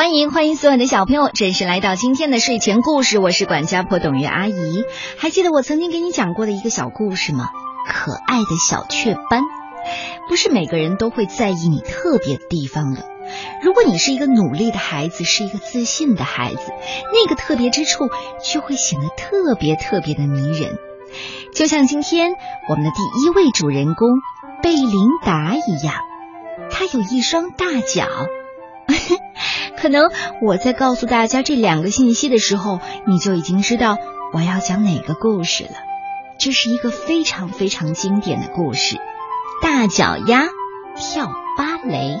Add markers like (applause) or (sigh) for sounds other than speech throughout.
欢迎欢迎所有的小朋友，准时来到今天的睡前故事。我是管家婆董月阿姨。还记得我曾经给你讲过的一个小故事吗？可爱的小雀斑，不是每个人都会在意你特别的地方的。如果你是一个努力的孩子，是一个自信的孩子，那个特别之处就会显得特别特别的迷人。就像今天我们的第一位主人公贝琳达一样，她有一双大脚。可能我在告诉大家这两个信息的时候，你就已经知道我要讲哪个故事了。这是一个非常非常经典的故事，《大脚丫跳芭蕾》。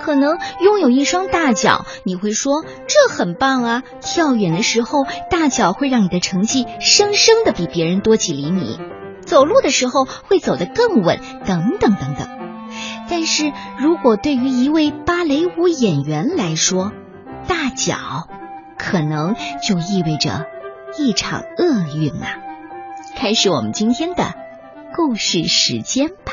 可能拥有一双大脚，你会说这很棒啊！跳远的时候，大脚会让你的成绩生生的比别人多几厘米；走路的时候会走得更稳，等等等等。但是如果对于一位芭蕾舞演员来说，大脚可能就意味着一场厄运啊！开始我们今天的故事时间吧。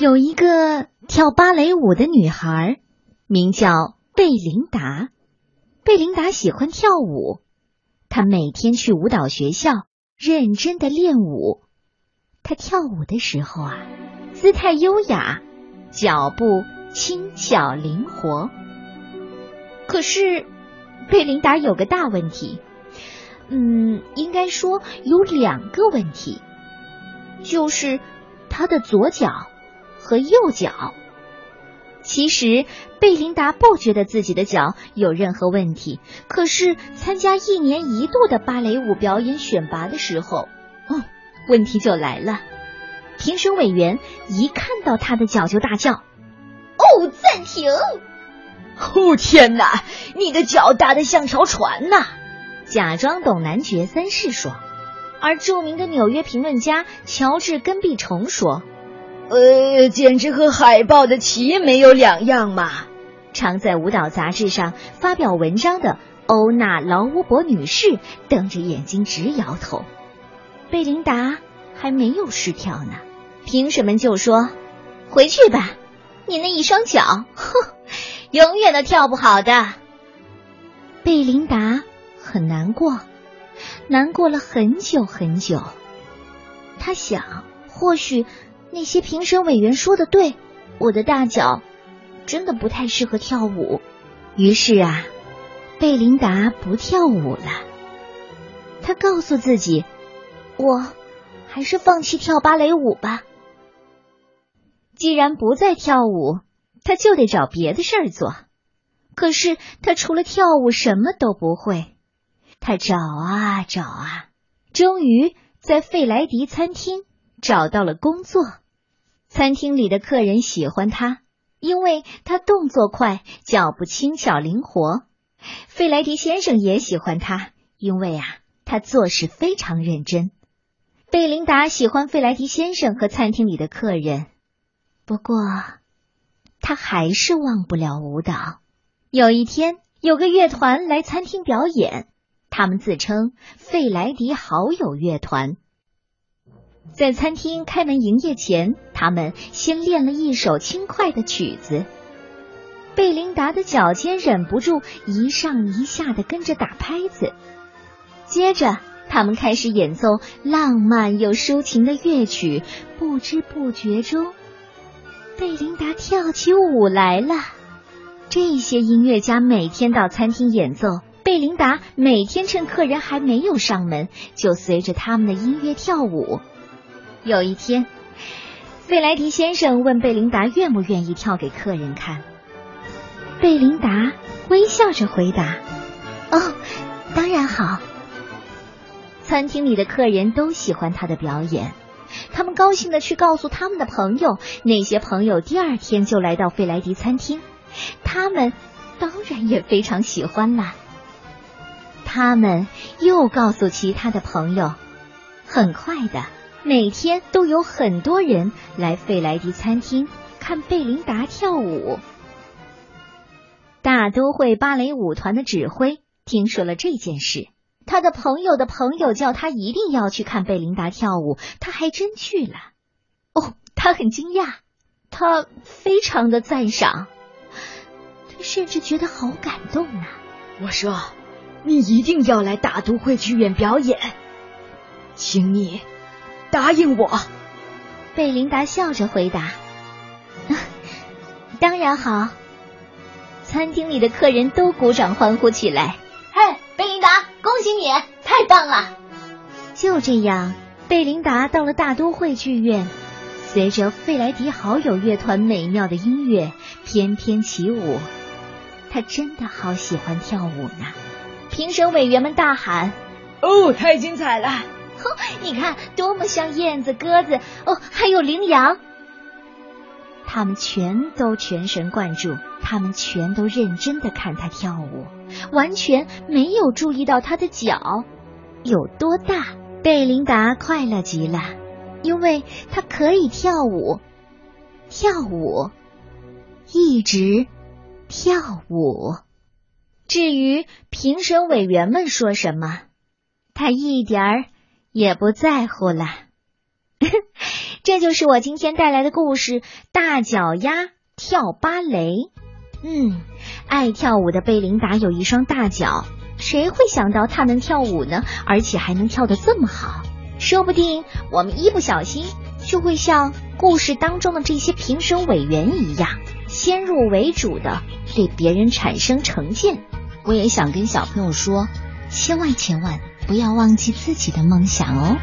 有一个跳芭蕾舞的女孩，名叫贝琳达。贝琳达喜欢跳舞，她每天去舞蹈学校。认真的练舞，他跳舞的时候啊，姿态优雅，脚步轻巧灵活。可是，贝琳达有个大问题，嗯，应该说有两个问题，就是他的左脚和右脚。其实贝琳达不觉得自己的脚有任何问题，可是参加一年一度的芭蕾舞表演选拔的时候，哦，问题就来了。评审委员一看到他的脚就大叫：“哦，暂停！哦天哪，你的脚大得像条船呐！”假装懂男爵三世说，而著名的纽约评论家乔治根碧虫说。呃，简直和海报的旗没有两样嘛！常在舞蹈杂志上发表文章的欧娜劳乌伯女士瞪着眼睛直摇头。贝琳达还没有试跳呢，评审们就说：“回去吧，你那一双脚，哼，永远都跳不好的。”贝琳达很难过，难过了很久很久。他想，或许。那些评审委员说的对，我的大脚真的不太适合跳舞。于是啊，贝琳达不跳舞了。他告诉自己，我还是放弃跳芭蕾舞吧。既然不再跳舞，他就得找别的事儿做。可是他除了跳舞什么都不会。他找啊找啊，终于在费莱迪餐厅找到了工作。餐厅里的客人喜欢他，因为他动作快，脚步轻巧灵活。费莱迪先生也喜欢他，因为啊，他做事非常认真。贝琳达喜欢费莱迪先生和餐厅里的客人，不过他还是忘不了舞蹈。有一天，有个乐团来餐厅表演，他们自称费莱迪好友乐团。在餐厅开门营业前，他们先练了一首轻快的曲子。贝琳达的脚尖忍不住一上一下的跟着打拍子。接着，他们开始演奏浪漫又抒情的乐曲。不知不觉中，贝琳达跳起舞来了。这些音乐家每天到餐厅演奏，贝琳达每天趁客人还没有上门，就随着他们的音乐跳舞。有一天，费莱迪先生问贝琳达愿不愿意跳给客人看。贝琳达微笑着回答：“哦，当然好。”餐厅里的客人都喜欢他的表演，他们高兴的去告诉他们的朋友，那些朋友第二天就来到费莱迪餐厅，他们当然也非常喜欢啦。他们又告诉其他的朋友，很快的。每天都有很多人来费莱迪餐厅看贝琳达跳舞。大都会芭蕾舞团的指挥听说了这件事，他的朋友的朋友叫他一定要去看贝琳达跳舞，他还真去了。哦，他很惊讶，他非常的赞赏，他甚至觉得好感动呢。我说：“你一定要来大都会剧院表演，请你答应我。”贝琳达笑着回答：“ (laughs) 当然好。”餐厅里的客人都鼓掌欢呼起来。嘿，贝琳达，恭喜你，太棒了！就这样，贝琳达到了大都会剧院，随着费莱迪好友乐团美妙的音乐翩翩起舞。他真的好喜欢跳舞呢！评审委员们大喊：“哦，太精彩了！(laughs) 你看，多么像燕子、鸽子哦，还有羚羊。”他们全都全神贯注，他们全都认真的看他跳舞，完全没有注意到他的脚有多大。贝琳达快乐极了，因为她可以跳舞，跳舞，一直跳舞。至于评审委员们说什么，他一点儿也不在乎了。(laughs) 这就是我今天带来的故事《大脚丫跳芭蕾》。嗯，爱跳舞的贝琳达有一双大脚，谁会想到她能跳舞呢？而且还能跳得这么好？说不定我们一不小心就会像故事当中的这些评审委员一样，先入为主的对别人产生成见。我也想跟小朋友说，千万千万不要忘记自己的梦想哦。